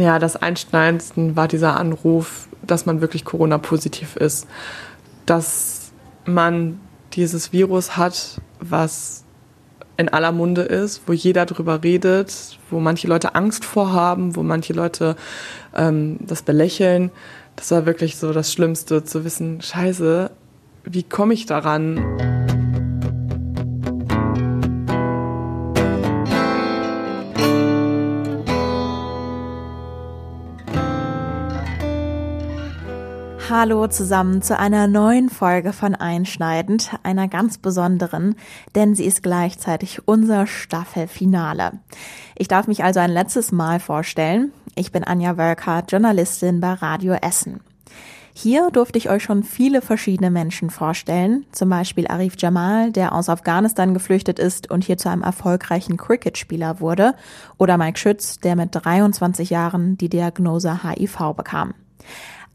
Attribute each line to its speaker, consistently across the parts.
Speaker 1: Ja, das Einschneidendste war dieser Anruf, dass man wirklich Corona-positiv ist. Dass man dieses Virus hat, was in aller Munde ist, wo jeder drüber redet, wo manche Leute Angst vorhaben, wo manche Leute ähm, das belächeln. Das war wirklich so das Schlimmste, zu wissen, scheiße, wie komme ich daran?
Speaker 2: Hallo zusammen zu einer neuen Folge von Einschneidend, einer ganz besonderen, denn sie ist gleichzeitig unser Staffelfinale. Ich darf mich also ein letztes Mal vorstellen. Ich bin Anja Wölker, Journalistin bei Radio Essen. Hier durfte ich euch schon viele verschiedene Menschen vorstellen, zum Beispiel Arif Jamal, der aus Afghanistan geflüchtet ist und hier zu einem erfolgreichen Cricketspieler wurde, oder Mike Schütz, der mit 23 Jahren die Diagnose HIV bekam.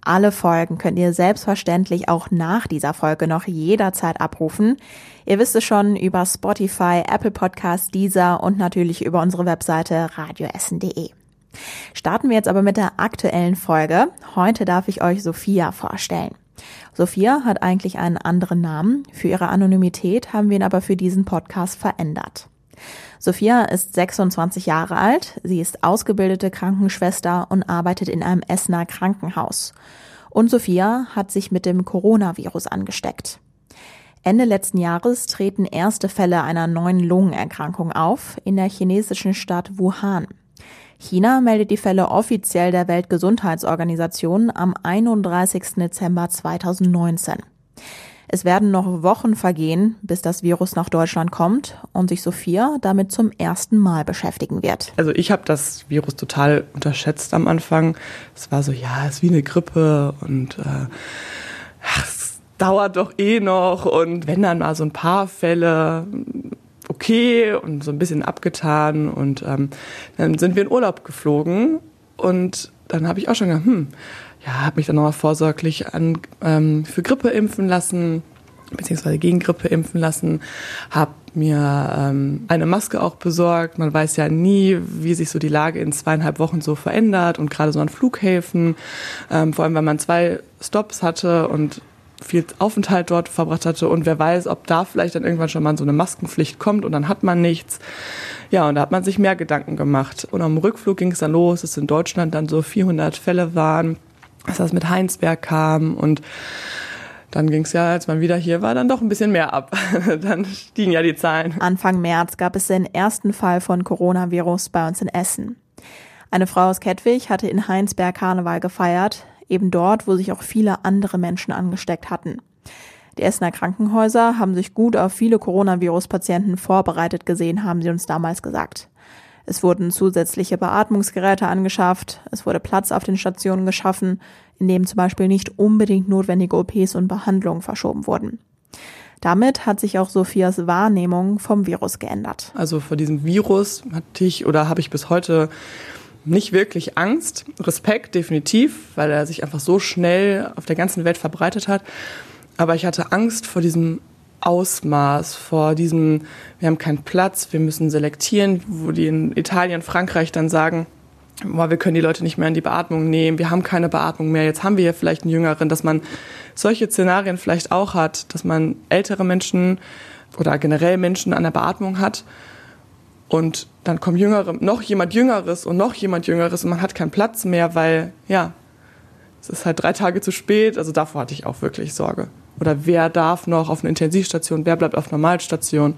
Speaker 2: Alle Folgen könnt ihr selbstverständlich auch nach dieser Folge noch jederzeit abrufen. Ihr wisst es schon über Spotify, Apple Podcasts, Deezer und natürlich über unsere Webseite radioessen.de. Starten wir jetzt aber mit der aktuellen Folge. Heute darf ich euch Sophia vorstellen. Sophia hat eigentlich einen anderen Namen. Für ihre Anonymität haben wir ihn aber für diesen Podcast verändert. Sophia ist 26 Jahre alt, sie ist ausgebildete Krankenschwester und arbeitet in einem Essener Krankenhaus. Und Sophia hat sich mit dem Coronavirus angesteckt. Ende letzten Jahres treten erste Fälle einer neuen Lungenerkrankung auf in der chinesischen Stadt Wuhan. China meldet die Fälle offiziell der Weltgesundheitsorganisation am 31. Dezember 2019. Es werden noch Wochen vergehen, bis das Virus nach Deutschland kommt und sich Sophia damit zum ersten Mal beschäftigen wird.
Speaker 1: Also ich habe das Virus total unterschätzt am Anfang. Es war so, ja, es ist wie eine Grippe und äh, ach, es dauert doch eh noch und wenn dann mal so ein paar Fälle okay und so ein bisschen abgetan und ähm, dann sind wir in Urlaub geflogen und dann habe ich auch schon gedacht, hm, ja, habe mich dann nochmal vorsorglich an, ähm, für Grippe impfen lassen, beziehungsweise gegen Grippe impfen lassen, habe mir ähm, eine Maske auch besorgt. Man weiß ja nie, wie sich so die Lage in zweieinhalb Wochen so verändert und gerade so an Flughäfen, ähm, vor allem wenn man zwei Stops hatte und viel Aufenthalt dort verbracht hatte und wer weiß, ob da vielleicht dann irgendwann schon mal so eine Maskenpflicht kommt und dann hat man nichts. Ja, und da hat man sich mehr Gedanken gemacht. Und am Rückflug ging es dann los, dass in Deutschland dann so 400 Fälle waren dass das mit Heinsberg kam und dann ging es ja, als man wieder hier war, dann doch ein bisschen mehr ab. dann stiegen ja die Zahlen.
Speaker 2: Anfang März gab es den ersten Fall von Coronavirus bei uns in Essen. Eine Frau aus Kettwig hatte in Heinsberg Karneval gefeiert, eben dort, wo sich auch viele andere Menschen angesteckt hatten. Die Essener Krankenhäuser haben sich gut auf viele Coronavirus-Patienten vorbereitet gesehen, haben sie uns damals gesagt. Es wurden zusätzliche Beatmungsgeräte angeschafft, es wurde Platz auf den Stationen geschaffen, in dem zum Beispiel nicht unbedingt notwendige OPs und Behandlungen verschoben wurden. Damit hat sich auch Sophias Wahrnehmung vom Virus geändert.
Speaker 1: Also vor diesem Virus hatte ich oder habe ich bis heute nicht wirklich Angst. Respekt definitiv, weil er sich einfach so schnell auf der ganzen Welt verbreitet hat. Aber ich hatte Angst vor diesem Ausmaß, vor diesem, wir haben keinen Platz, wir müssen selektieren, wo die in Italien, Frankreich dann sagen, boah, wir können die Leute nicht mehr in die Beatmung nehmen, wir haben keine Beatmung mehr, jetzt haben wir hier vielleicht einen Jüngeren, dass man solche Szenarien vielleicht auch hat, dass man ältere Menschen oder generell Menschen an der Beatmung hat und dann kommt Jüngere, noch jemand Jüngeres und noch jemand Jüngeres und man hat keinen Platz mehr, weil ja, es ist halt drei Tage zu spät, also davor hatte ich auch wirklich Sorge oder wer darf noch auf eine Intensivstation, wer bleibt auf Normalstation.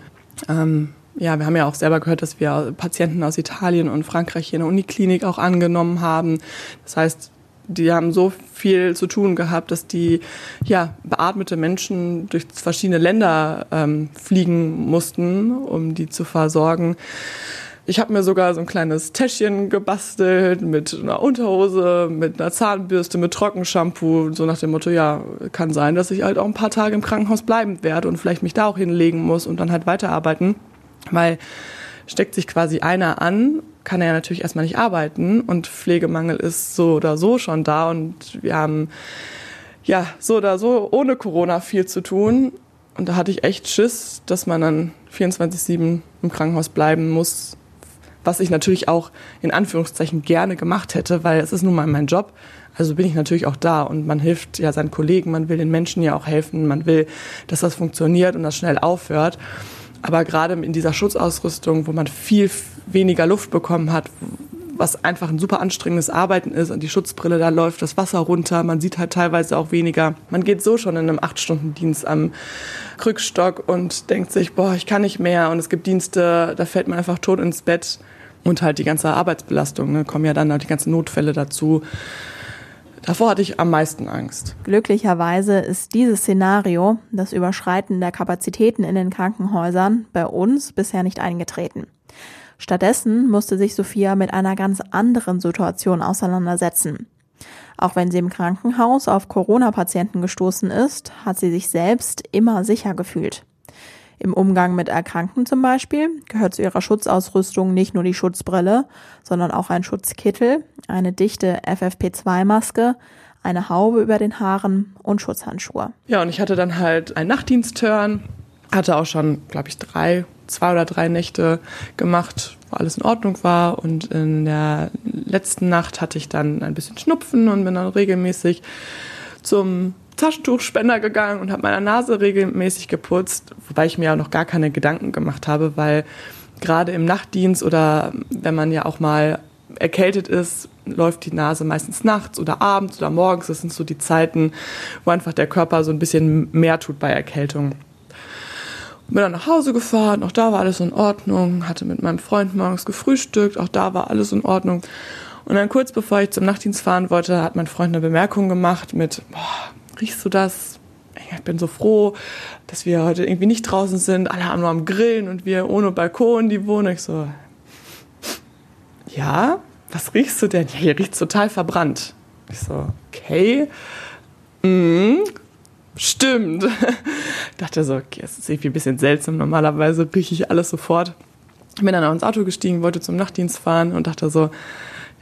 Speaker 1: Ähm, ja, wir haben ja auch selber gehört, dass wir Patienten aus Italien und Frankreich hier in der Uniklinik auch angenommen haben. Das heißt, die haben so viel zu tun gehabt, dass die ja, beatmete Menschen durch verschiedene Länder ähm, fliegen mussten, um die zu versorgen. Ich habe mir sogar so ein kleines Täschchen gebastelt mit einer Unterhose, mit einer Zahnbürste, mit Trockenshampoo, so nach dem Motto, ja, kann sein, dass ich halt auch ein paar Tage im Krankenhaus bleiben werde und vielleicht mich da auch hinlegen muss und dann halt weiterarbeiten, weil steckt sich quasi einer an, kann er ja natürlich erstmal nicht arbeiten und Pflegemangel ist so oder so schon da und wir haben ja so oder so ohne Corona viel zu tun und da hatte ich echt Schiss, dass man dann 24/7 im Krankenhaus bleiben muss was ich natürlich auch in Anführungszeichen gerne gemacht hätte, weil es ist nun mal mein Job. Also bin ich natürlich auch da und man hilft ja seinen Kollegen, man will den Menschen ja auch helfen, man will, dass das funktioniert und das schnell aufhört. Aber gerade in dieser Schutzausrüstung, wo man viel weniger Luft bekommen hat, was einfach ein super anstrengendes Arbeiten ist und die Schutzbrille, da läuft das Wasser runter, man sieht halt teilweise auch weniger. Man geht so schon in einem Acht-Stunden-Dienst am Krückstock und denkt sich, boah, ich kann nicht mehr und es gibt Dienste, da fällt man einfach tot ins Bett und halt die ganze Arbeitsbelastung, ne, kommen ja dann auch die ganzen Notfälle dazu. Davor hatte ich am meisten Angst.
Speaker 2: Glücklicherweise ist dieses Szenario, das Überschreiten der Kapazitäten in den Krankenhäusern, bei uns bisher nicht eingetreten. Stattdessen musste sich Sophia mit einer ganz anderen Situation auseinandersetzen. Auch wenn sie im Krankenhaus auf Corona-Patienten gestoßen ist, hat sie sich selbst immer sicher gefühlt. Im Umgang mit Erkrankten zum Beispiel gehört zu ihrer Schutzausrüstung nicht nur die Schutzbrille, sondern auch ein Schutzkittel, eine dichte FFP2-Maske, eine Haube über den Haaren und Schutzhandschuhe.
Speaker 1: Ja, und ich hatte dann halt einen Nachtdienstturn, hatte auch schon, glaube ich, drei, zwei oder drei Nächte gemacht, wo alles in Ordnung war. Und in der letzten Nacht hatte ich dann ein bisschen Schnupfen und bin dann regelmäßig zum Taschentuchspender gegangen und habe meine Nase regelmäßig geputzt, wobei ich mir ja noch gar keine Gedanken gemacht habe, weil gerade im Nachtdienst oder wenn man ja auch mal erkältet ist, läuft die Nase meistens nachts oder abends oder morgens. Das sind so die Zeiten, wo einfach der Körper so ein bisschen mehr tut bei Erkältung. Bin dann nach Hause gefahren, auch da war alles in Ordnung, hatte mit meinem Freund morgens gefrühstückt, auch da war alles in Ordnung. Und dann kurz bevor ich zum Nachtdienst fahren wollte, hat mein Freund eine Bemerkung gemacht mit, boah, riechst du das? Ich bin so froh, dass wir heute irgendwie nicht draußen sind. Alle haben nur am Grillen und wir ohne Balkon, die wohnen. Ich so, ja, was riechst du denn? Ja, hier riecht's total verbrannt. Ich so, okay, mm, stimmt. dachte so, okay, das ist irgendwie ein bisschen seltsam. Normalerweise rieche ich alles sofort. Bin dann ins Auto gestiegen, wollte zum Nachtdienst fahren und dachte so,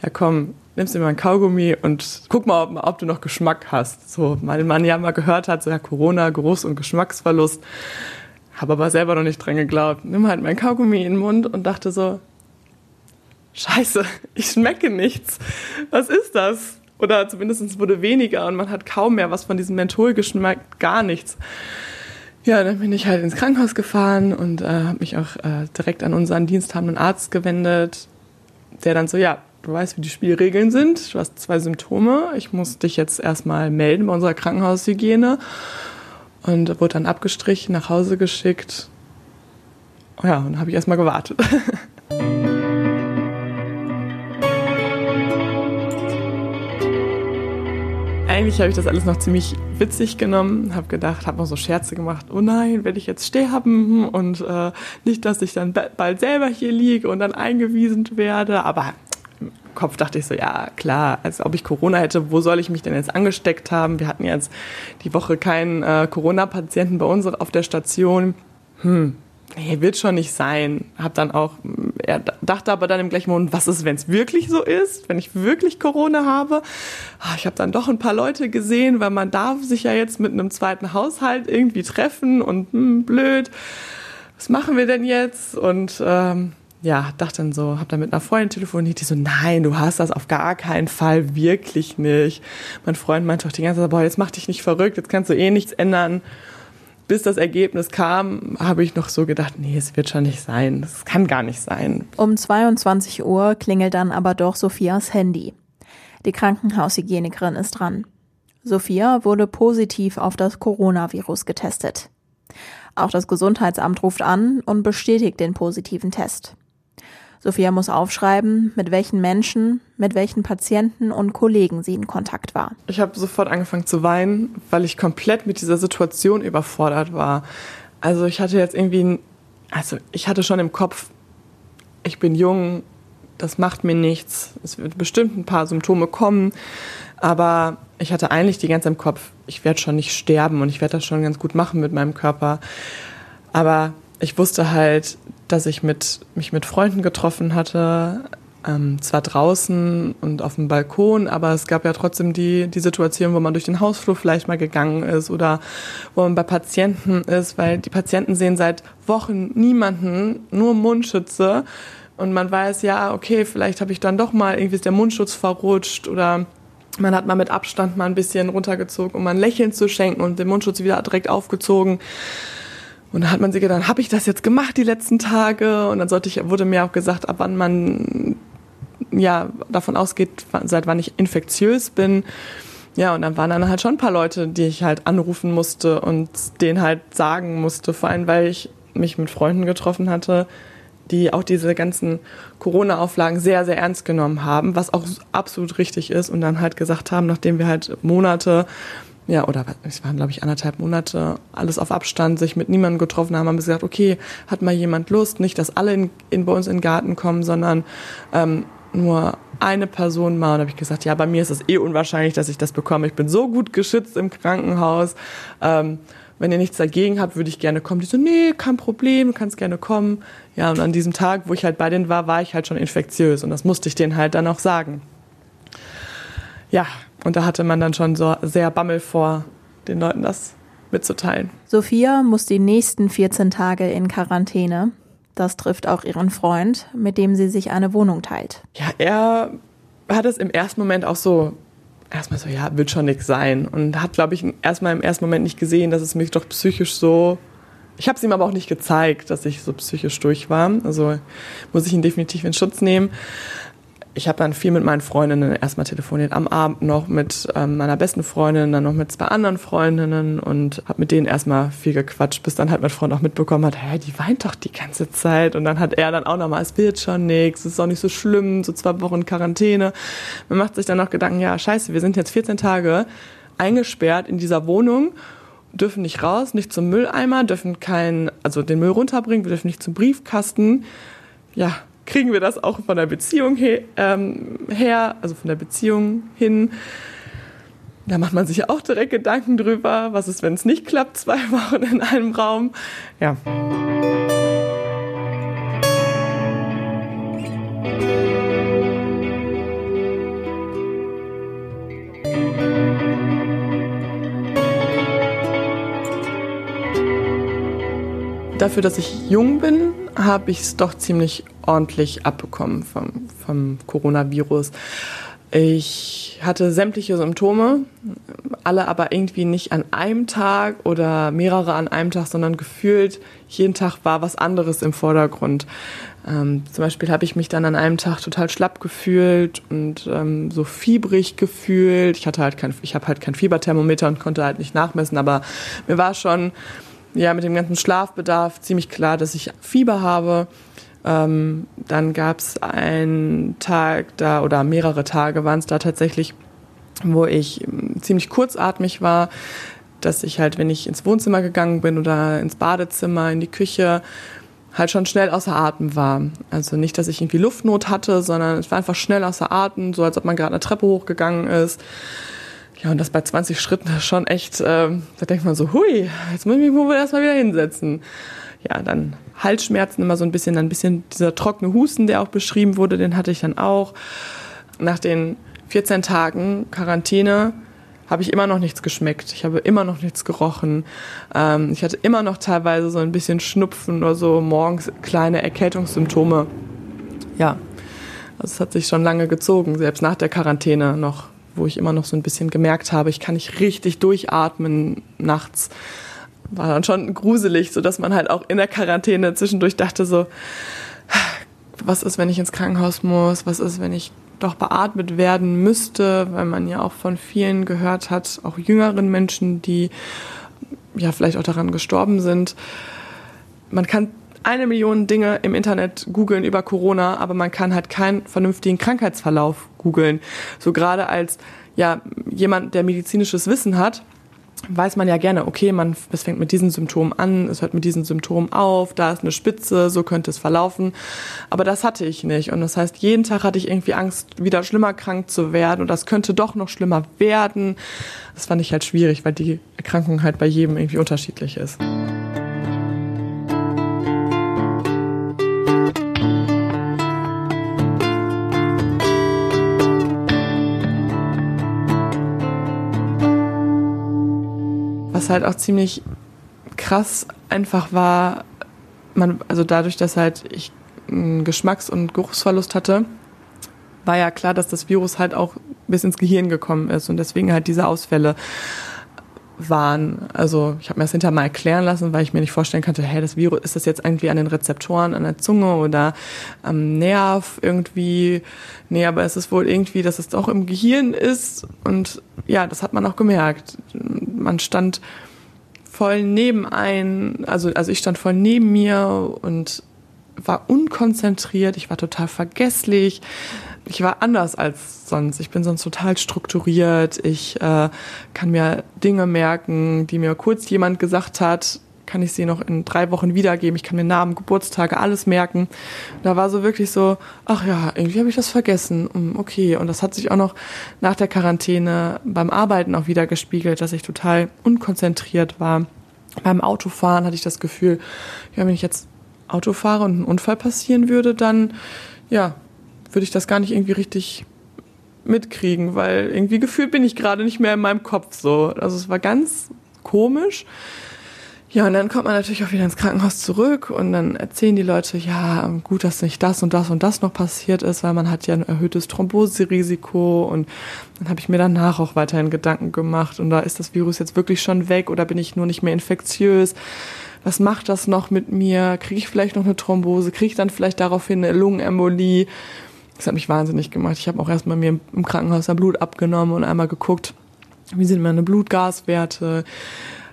Speaker 1: ja komm, nimmst dir mal ein Kaugummi und guck mal, ob, ob, du noch Geschmack hast. So, weil man ja mal gehört hat, so ja, Corona, Geruchs- und Geschmacksverlust. Habe aber selber noch nicht dran geglaubt. Nimm halt mein Kaugummi in den Mund und dachte so, scheiße, ich schmecke nichts. Was ist das? Oder zumindest wurde weniger und man hat kaum mehr was von diesem Mentholgeschmack, gar nichts. Ja, dann bin ich halt ins Krankenhaus gefahren und äh, habe mich auch äh, direkt an unseren diensthabenden Arzt gewendet, der dann so, ja, du weißt, wie die Spielregeln sind. Du hast zwei Symptome. Ich muss dich jetzt erstmal melden bei unserer Krankenhaushygiene. Und wurde dann abgestrichen, nach Hause geschickt. Ja, und habe ich erstmal gewartet. Eigentlich habe ich das alles noch ziemlich witzig genommen, habe gedacht, habe noch so Scherze gemacht, oh nein, werde ich jetzt sterben und äh, nicht, dass ich dann bald selber hier liege und dann eingewiesen werde, aber Kopf dachte ich so, ja klar, als ob ich Corona hätte, wo soll ich mich denn jetzt angesteckt haben? Wir hatten jetzt die Woche keinen äh, Corona-Patienten bei uns auf der Station. Hm, nee, wird schon nicht sein. Hab dann auch, er dachte aber dann im gleichen Moment, was ist, wenn es wirklich so ist, wenn ich wirklich Corona habe? Ah, ich habe dann doch ein paar Leute gesehen, weil man darf sich ja jetzt mit einem zweiten Haushalt irgendwie treffen und hm, blöd. Was machen wir denn jetzt? Und ähm, ja, dachte dann so, hab dann mit einer Freundin telefoniert, die so, nein, du hast das auf gar keinen Fall, wirklich nicht. Mein Freund meinte auch die ganze Zeit, boah, jetzt mach dich nicht verrückt, jetzt kannst du eh nichts ändern. Bis das Ergebnis kam, habe ich noch so gedacht, nee, es wird schon nicht sein, das kann gar nicht sein.
Speaker 2: Um 22 Uhr klingelt dann aber doch Sophias Handy. Die Krankenhaushygienikerin ist dran. Sophia wurde positiv auf das Coronavirus getestet. Auch das Gesundheitsamt ruft an und bestätigt den positiven Test. Sophia muss aufschreiben, mit welchen Menschen, mit welchen Patienten und Kollegen sie in Kontakt war.
Speaker 1: Ich habe sofort angefangen zu weinen, weil ich komplett mit dieser Situation überfordert war. Also ich hatte jetzt irgendwie, also ich hatte schon im Kopf, ich bin jung, das macht mir nichts. Es wird bestimmt ein paar Symptome kommen, aber ich hatte eigentlich die ganze im Kopf, ich werde schon nicht sterben und ich werde das schon ganz gut machen mit meinem Körper. Aber ich wusste halt, dass ich mit, mich mit Freunden getroffen hatte, ähm, zwar draußen und auf dem Balkon, aber es gab ja trotzdem die, die Situation, wo man durch den Hausflur vielleicht mal gegangen ist oder wo man bei Patienten ist, weil die Patienten sehen seit Wochen niemanden, nur Mundschütze und man weiß, ja, okay, vielleicht habe ich dann doch mal irgendwie ist der Mundschutz verrutscht oder man hat mal mit Abstand mal ein bisschen runtergezogen, um mal ein Lächeln zu schenken und den Mundschutz wieder direkt aufgezogen. Und dann hat man sich gedacht, habe ich das jetzt gemacht die letzten Tage? Und dann sollte ich, wurde mir auch gesagt, ab wann man ja davon ausgeht, seit wann ich infektiös bin. Ja, und dann waren dann halt schon ein paar Leute, die ich halt anrufen musste und denen halt sagen musste, vor allem weil ich mich mit Freunden getroffen hatte, die auch diese ganzen Corona-Auflagen sehr, sehr ernst genommen haben, was auch absolut richtig ist und dann halt gesagt haben, nachdem wir halt Monate, ja, oder es waren, glaube ich, anderthalb Monate, alles auf Abstand, sich mit niemandem getroffen haben, haben gesagt, okay, hat mal jemand Lust, nicht, dass alle in, in bei uns in den Garten kommen, sondern ähm, nur eine Person mal. Und habe ich gesagt, ja, bei mir ist es eh unwahrscheinlich, dass ich das bekomme. Ich bin so gut geschützt im Krankenhaus. Ähm, wenn ihr nichts dagegen habt, würde ich gerne kommen. Die so, nee, kein Problem, du kannst gerne kommen. Ja, und an diesem Tag, wo ich halt bei denen war, war ich halt schon infektiös und das musste ich denen halt dann auch sagen. Ja, und da hatte man dann schon so sehr Bammel vor, den Leuten das mitzuteilen.
Speaker 2: Sophia muss die nächsten 14 Tage in Quarantäne. Das trifft auch ihren Freund, mit dem sie sich eine Wohnung teilt.
Speaker 1: Ja, er hat es im ersten Moment auch so erstmal so, ja, wird schon nichts sein. Und hat, glaube ich, erstmal im ersten Moment nicht gesehen, dass es mich doch psychisch so. Ich habe es ihm aber auch nicht gezeigt, dass ich so psychisch durch war. Also muss ich ihn definitiv in Schutz nehmen ich habe dann viel mit meinen Freundinnen erstmal telefoniert, am Abend noch mit ähm, meiner besten Freundin, dann noch mit zwei anderen Freundinnen und habe mit denen erstmal viel gequatscht, bis dann halt mein Freund auch mitbekommen hat, hä, die weint doch die ganze Zeit. Und dann hat er dann auch nochmal, es wird schon nichts, es ist auch nicht so schlimm, so zwei Wochen Quarantäne. Man macht sich dann noch Gedanken, ja, scheiße, wir sind jetzt 14 Tage eingesperrt in dieser Wohnung dürfen nicht raus, nicht zum Mülleimer, dürfen kein, also den Müll runterbringen, wir dürfen nicht zum Briefkasten. Ja, kriegen wir das auch von der Beziehung her, ähm, her, also von der Beziehung hin. Da macht man sich auch direkt Gedanken drüber, was ist, wenn es nicht klappt, zwei Wochen in einem Raum. Ja. Dafür, dass ich jung bin, habe ich es doch ziemlich ordentlich abbekommen vom, vom Coronavirus. Ich hatte sämtliche Symptome, alle aber irgendwie nicht an einem Tag oder mehrere an einem Tag, sondern gefühlt jeden Tag war was anderes im Vordergrund. Ähm, zum Beispiel habe ich mich dann an einem Tag total schlapp gefühlt und ähm, so fiebrig gefühlt. Ich hatte halt kein, ich habe halt kein Fieberthermometer und konnte halt nicht nachmessen, aber mir war schon ja mit dem ganzen Schlafbedarf ziemlich klar, dass ich Fieber habe. Ähm, dann gab es einen Tag da oder mehrere Tage waren es da tatsächlich, wo ich ähm, ziemlich kurzatmig war, dass ich halt, wenn ich ins Wohnzimmer gegangen bin oder ins Badezimmer, in die Küche, halt schon schnell außer Atem war. Also nicht, dass ich irgendwie Luftnot hatte, sondern es war einfach schnell außer Atem, so als ob man gerade eine Treppe hochgegangen ist. Ja, und das bei 20 Schritten ist schon echt, äh, da denkt man so, hui, jetzt muss ich mich wohl erstmal wieder hinsetzen. Ja, dann Halsschmerzen immer so ein bisschen, dann ein bisschen dieser trockene Husten, der auch beschrieben wurde, den hatte ich dann auch. Nach den 14 Tagen Quarantäne habe ich immer noch nichts geschmeckt. Ich habe immer noch nichts gerochen. Ähm, ich hatte immer noch teilweise so ein bisschen Schnupfen oder so morgens kleine Erkältungssymptome. Ja, also es hat sich schon lange gezogen, selbst nach der Quarantäne noch wo ich immer noch so ein bisschen gemerkt habe, ich kann nicht richtig durchatmen nachts. War dann schon gruselig, so dass man halt auch in der Quarantäne zwischendurch dachte so, was ist, wenn ich ins Krankenhaus muss? Was ist, wenn ich doch beatmet werden müsste? Weil man ja auch von vielen gehört hat, auch jüngeren Menschen, die ja vielleicht auch daran gestorben sind. Man kann eine Million Dinge im Internet googeln über Corona, aber man kann halt keinen vernünftigen Krankheitsverlauf googeln. So gerade als ja jemand, der medizinisches Wissen hat, weiß man ja gerne, okay, man, es fängt mit diesen Symptomen an, es hört mit diesen Symptomen auf, da ist eine Spitze, so könnte es verlaufen. Aber das hatte ich nicht. Und das heißt, jeden Tag hatte ich irgendwie Angst, wieder schlimmer krank zu werden und das könnte doch noch schlimmer werden. Das fand ich halt schwierig, weil die Erkrankung halt bei jedem irgendwie unterschiedlich ist. Was halt auch ziemlich krass einfach war, man, also dadurch, dass halt ich einen Geschmacks- und Geruchsverlust hatte, war ja klar, dass das Virus halt auch bis ins Gehirn gekommen ist und deswegen halt diese Ausfälle waren. Also ich habe mir das hinterher mal erklären lassen, weil ich mir nicht vorstellen konnte, hey, das Virus, ist das jetzt irgendwie an den Rezeptoren, an der Zunge oder am Nerv irgendwie? Nee, aber es ist wohl irgendwie, dass es doch im Gehirn ist. Und ja, das hat man auch gemerkt. Man stand voll neben ein, also, also ich stand voll neben mir und war unkonzentriert, ich war total vergesslich ich war anders als sonst. Ich bin sonst total strukturiert. Ich äh, kann mir Dinge merken, die mir kurz jemand gesagt hat, kann ich sie noch in drei Wochen wiedergeben. Ich kann mir Namen, Geburtstage, alles merken. Da war so wirklich so, ach ja, irgendwie habe ich das vergessen. Hm, okay, und das hat sich auch noch nach der Quarantäne beim Arbeiten auch wieder gespiegelt, dass ich total unkonzentriert war. Beim Autofahren hatte ich das Gefühl, ja, wenn ich jetzt Auto fahre und ein Unfall passieren würde, dann ja, würde ich das gar nicht irgendwie richtig mitkriegen, weil irgendwie gefühlt bin ich gerade nicht mehr in meinem Kopf so. Also es war ganz komisch. Ja, und dann kommt man natürlich auch wieder ins Krankenhaus zurück und dann erzählen die Leute, ja, gut, dass nicht das und das und das noch passiert ist, weil man hat ja ein erhöhtes Thromboserisiko und dann habe ich mir danach auch weiterhin Gedanken gemacht und da ist das Virus jetzt wirklich schon weg oder bin ich nur nicht mehr infektiös? Was macht das noch mit mir? Kriege ich vielleicht noch eine Thrombose? Kriege ich dann vielleicht daraufhin eine Lungenembolie? Das hat mich wahnsinnig gemacht. Ich habe auch erstmal mir im Krankenhaus ein Blut abgenommen und einmal geguckt, wie sind meine Blutgaswerte.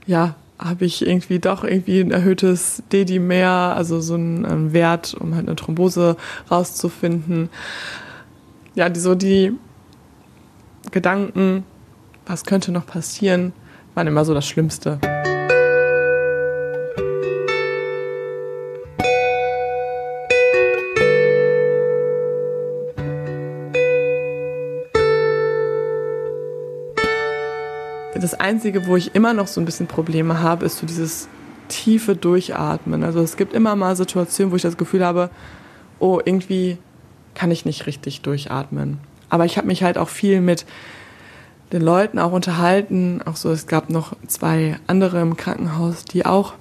Speaker 1: Ja, habe ich irgendwie doch irgendwie ein erhöhtes Dedimer, also so einen, Wert, um halt eine Thrombose rauszufinden. Ja, die, so die Gedanken, was könnte noch passieren, waren immer so das Schlimmste. Das Einzige, wo ich immer noch so ein bisschen Probleme habe, ist so dieses tiefe Durchatmen. Also es gibt immer mal Situationen, wo ich das Gefühl habe, oh, irgendwie kann ich nicht richtig durchatmen. Aber ich habe mich halt auch viel mit den Leuten auch unterhalten. Auch so, es gab noch zwei andere im Krankenhaus, die auch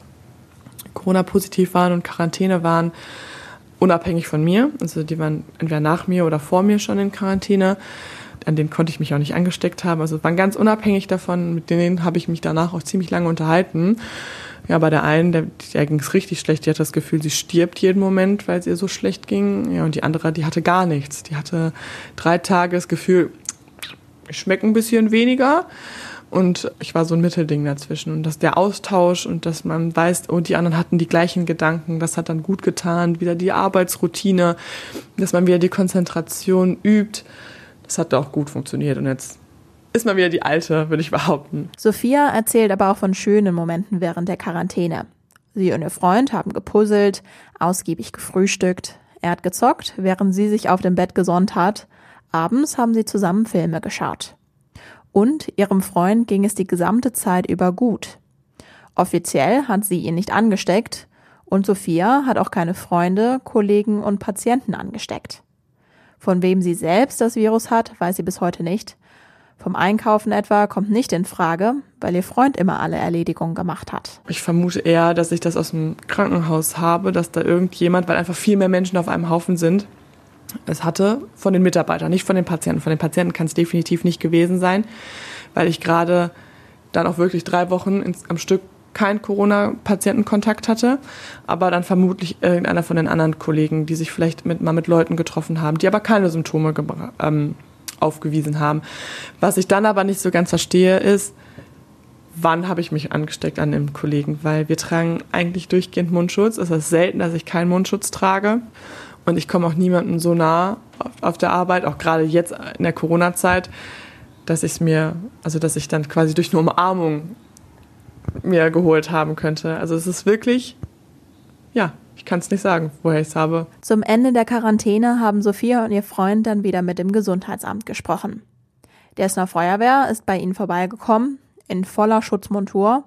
Speaker 1: Corona-positiv waren und Quarantäne waren, unabhängig von mir. Also die waren entweder nach mir oder vor mir schon in Quarantäne an denen konnte ich mich auch nicht angesteckt haben. Also waren ganz unabhängig davon, mit denen habe ich mich danach auch ziemlich lange unterhalten. Ja, bei der einen, der, der ging es richtig schlecht, die hat das Gefühl, sie stirbt jeden Moment, weil es ihr so schlecht ging. Ja, und die andere, die hatte gar nichts. Die hatte drei Tage das Gefühl, ich schmecke ein bisschen weniger. Und ich war so ein Mittelding dazwischen. Und dass der Austausch und dass man weiß, oh, die anderen hatten die gleichen Gedanken, das hat dann gut getan. Wieder die Arbeitsroutine, dass man wieder die Konzentration übt. Das hat auch gut funktioniert und jetzt ist mal wieder die alte, würde ich behaupten.
Speaker 2: Sophia erzählt aber auch von schönen Momenten während der Quarantäne. Sie und ihr Freund haben gepuzzelt, ausgiebig gefrühstückt. Er hat gezockt, während sie sich auf dem Bett gesonnt hat. Abends haben sie zusammen Filme geschaut. Und ihrem Freund ging es die gesamte Zeit über gut. Offiziell hat sie ihn nicht angesteckt und Sophia hat auch keine Freunde, Kollegen und Patienten angesteckt. Von wem sie selbst das Virus hat, weiß sie bis heute nicht. Vom Einkaufen etwa kommt nicht in Frage, weil ihr Freund immer alle Erledigungen gemacht hat.
Speaker 1: Ich vermute eher, dass ich das aus dem Krankenhaus habe, dass da irgendjemand, weil einfach viel mehr Menschen auf einem Haufen sind, es hatte von den Mitarbeitern, nicht von den Patienten. Von den Patienten kann es definitiv nicht gewesen sein, weil ich gerade dann auch wirklich drei Wochen ins, am Stück kein Corona-Patientenkontakt hatte, aber dann vermutlich irgendeiner von den anderen Kollegen, die sich vielleicht mit, mal mit Leuten getroffen haben, die aber keine Symptome ähm, aufgewiesen haben. Was ich dann aber nicht so ganz verstehe, ist, wann habe ich mich angesteckt an dem Kollegen, weil wir tragen eigentlich durchgehend Mundschutz. Es ist selten, dass ich keinen Mundschutz trage und ich komme auch niemandem so nah auf der Arbeit, auch gerade jetzt in der Corona-Zeit, dass ich mir, also dass ich dann quasi durch eine Umarmung mir geholt haben könnte. Also es ist wirklich, ja, ich kann es nicht sagen, woher ich es habe.
Speaker 2: Zum Ende der Quarantäne haben Sophia und ihr Freund dann wieder mit dem Gesundheitsamt gesprochen. Der Essener Feuerwehr ist bei ihnen vorbeigekommen, in voller Schutzmontur,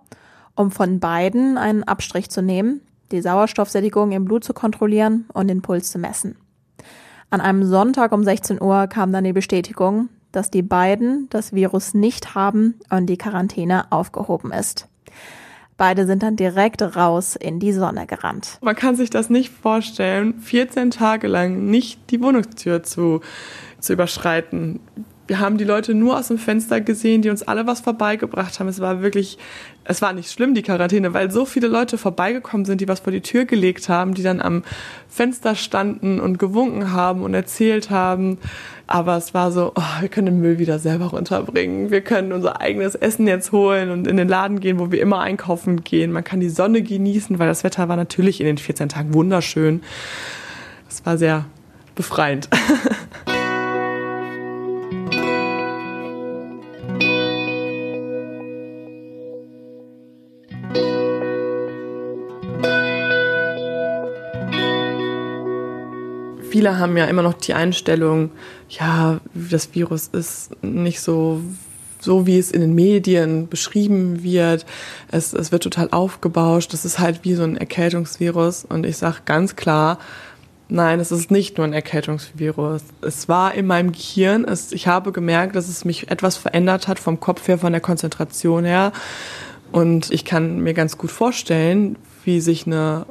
Speaker 2: um von beiden einen Abstrich zu nehmen, die Sauerstoffsättigung im Blut zu kontrollieren und den Puls zu messen. An einem Sonntag um 16 Uhr kam dann die Bestätigung, dass die beiden das Virus nicht haben und die Quarantäne aufgehoben ist. Beide sind dann direkt raus in die Sonne gerannt.
Speaker 1: Man kann sich das nicht vorstellen, 14 Tage lang nicht die Wohnungstür zu, zu überschreiten wir haben die Leute nur aus dem Fenster gesehen, die uns alle was vorbeigebracht haben. Es war wirklich, es war nicht schlimm, die Quarantäne, weil so viele Leute vorbeigekommen sind, die was vor die Tür gelegt haben, die dann am Fenster standen und gewunken haben und erzählt haben. Aber es war so, oh, wir können den Müll wieder selber runterbringen. Wir können unser eigenes Essen jetzt holen und in den Laden gehen, wo wir immer einkaufen gehen. Man kann die Sonne genießen, weil das Wetter war natürlich in den 14 Tagen wunderschön. Es war sehr befreiend. viele haben ja immer noch die Einstellung, ja, das Virus ist nicht so so wie es in den Medien beschrieben wird. Es, es wird total aufgebauscht. Das ist halt wie so ein Erkältungsvirus. Und ich sage ganz klar, nein, es ist nicht nur ein Erkältungsvirus. Es war in meinem Gehirn. Es, ich habe gemerkt, dass es mich etwas verändert hat vom Kopf her, von der Konzentration her. Und ich kann mir ganz gut vorstellen, wie sich eine,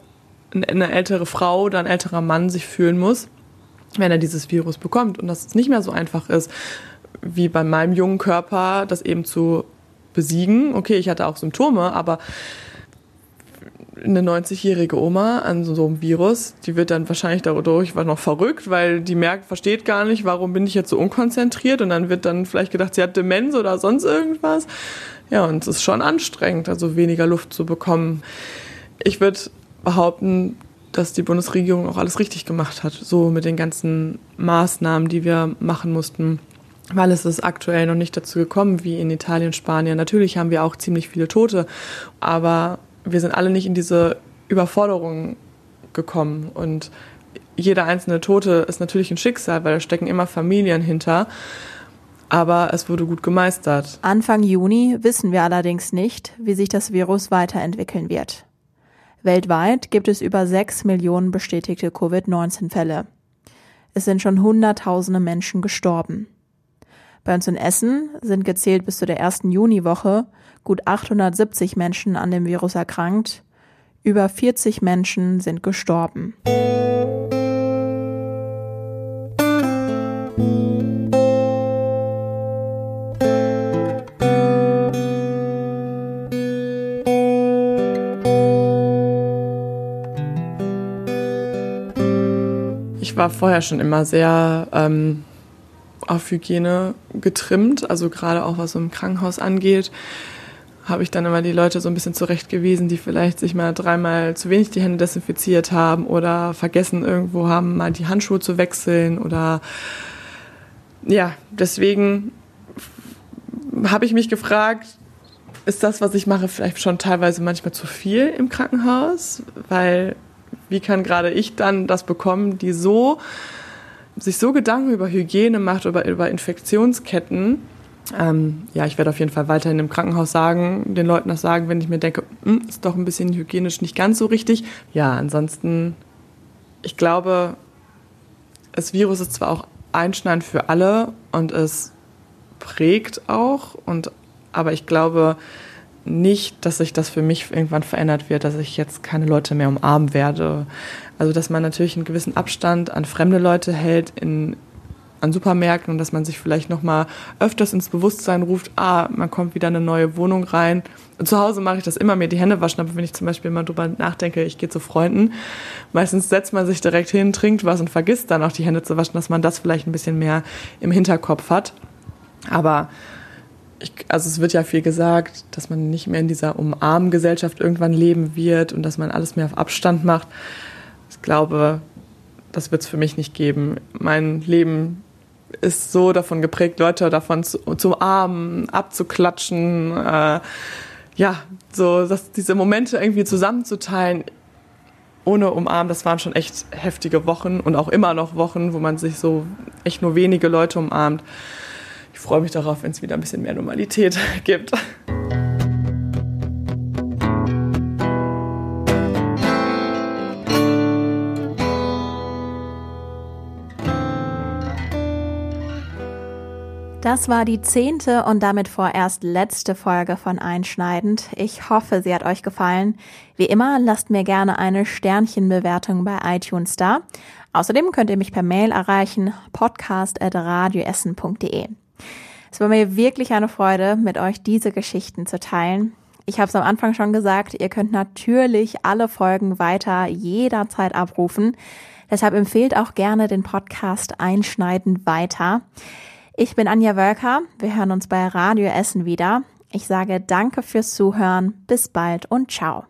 Speaker 1: eine ältere Frau oder ein älterer Mann sich fühlen muss, wenn er dieses Virus bekommt und dass es nicht mehr so einfach ist, wie bei meinem jungen Körper, das eben zu besiegen. Okay, ich hatte auch Symptome, aber eine 90-jährige Oma an so einem Virus, die wird dann wahrscheinlich dadurch noch verrückt, weil die merkt, versteht gar nicht, warum bin ich jetzt so unkonzentriert und dann wird dann vielleicht gedacht, sie hat Demenz oder sonst irgendwas. Ja, und es ist schon anstrengend, also weniger Luft zu bekommen. Ich würde behaupten, dass die Bundesregierung auch alles richtig gemacht hat, so mit den ganzen Maßnahmen, die wir machen mussten. Weil es ist aktuell noch nicht dazu gekommen wie in Italien, Spanien. Natürlich haben wir auch ziemlich viele Tote, aber wir sind alle nicht in diese Überforderung gekommen. Und jeder einzelne Tote ist natürlich ein Schicksal, weil da stecken immer Familien hinter. Aber es wurde gut gemeistert.
Speaker 2: Anfang Juni wissen wir allerdings nicht, wie sich das Virus weiterentwickeln wird. Weltweit gibt es über sechs Millionen bestätigte Covid-19-Fälle. Es sind schon Hunderttausende Menschen gestorben. Bei uns in Essen sind gezählt bis zu der ersten Juniwoche gut 870 Menschen an dem Virus erkrankt. Über 40 Menschen sind gestorben.
Speaker 1: War vorher schon immer sehr ähm, auf Hygiene getrimmt, also gerade auch was im Krankenhaus angeht, habe ich dann immer die Leute so ein bisschen zurechtgewiesen, die vielleicht sich mal dreimal zu wenig die Hände desinfiziert haben oder vergessen irgendwo haben, mal die Handschuhe zu wechseln oder ja, deswegen habe ich mich gefragt, ist das, was ich mache, vielleicht schon teilweise manchmal zu viel im Krankenhaus, weil wie kann gerade ich dann das bekommen, die so sich so Gedanken über Hygiene macht, über, über Infektionsketten. Ähm, ja, ich werde auf jeden Fall weiterhin im Krankenhaus sagen, den Leuten das sagen, wenn ich mir denke, hm, ist doch ein bisschen hygienisch nicht ganz so richtig. Ja, ansonsten, ich glaube, das Virus ist zwar auch einschneidend für alle und es prägt auch, und, aber ich glaube, nicht, dass sich das für mich irgendwann verändert wird, dass ich jetzt keine Leute mehr umarmen werde. Also dass man natürlich einen gewissen Abstand an fremde Leute hält in an Supermärkten und dass man sich vielleicht noch mal öfters ins Bewusstsein ruft, ah, man kommt wieder in eine neue Wohnung rein. Zu Hause mache ich das immer, mir die Hände waschen, aber wenn ich zum Beispiel mal drüber nachdenke, ich gehe zu Freunden, meistens setzt man sich direkt hin, trinkt was und vergisst dann auch die Hände zu waschen, dass man das vielleicht ein bisschen mehr im Hinterkopf hat. Aber ich, also es wird ja viel gesagt, dass man nicht mehr in dieser Umarmgesellschaft irgendwann leben wird und dass man alles mehr auf Abstand macht. Ich glaube, das wird es für mich nicht geben. Mein Leben ist so davon geprägt, Leute davon zu, zu umarmen, abzuklatschen, äh, ja, so dass diese Momente irgendwie zusammenzuteilen. Ohne Umarmen, das waren schon echt heftige Wochen und auch immer noch Wochen, wo man sich so echt nur wenige Leute umarmt freue mich darauf, wenn es wieder ein bisschen mehr Normalität gibt.
Speaker 2: Das war die zehnte und damit vorerst letzte Folge von Einschneidend. Ich hoffe, sie hat euch gefallen. Wie immer, lasst mir gerne eine Sternchenbewertung bei iTunes da. Außerdem könnt ihr mich per Mail erreichen, podcast.radioessen.de. Es war mir wirklich eine Freude, mit euch diese Geschichten zu teilen. Ich habe es am Anfang schon gesagt, ihr könnt natürlich alle Folgen weiter jederzeit abrufen. Deshalb empfehlt auch gerne den Podcast Einschneidend weiter. Ich bin Anja Wölker. Wir hören uns bei Radio Essen wieder. Ich sage danke fürs Zuhören. Bis bald und ciao.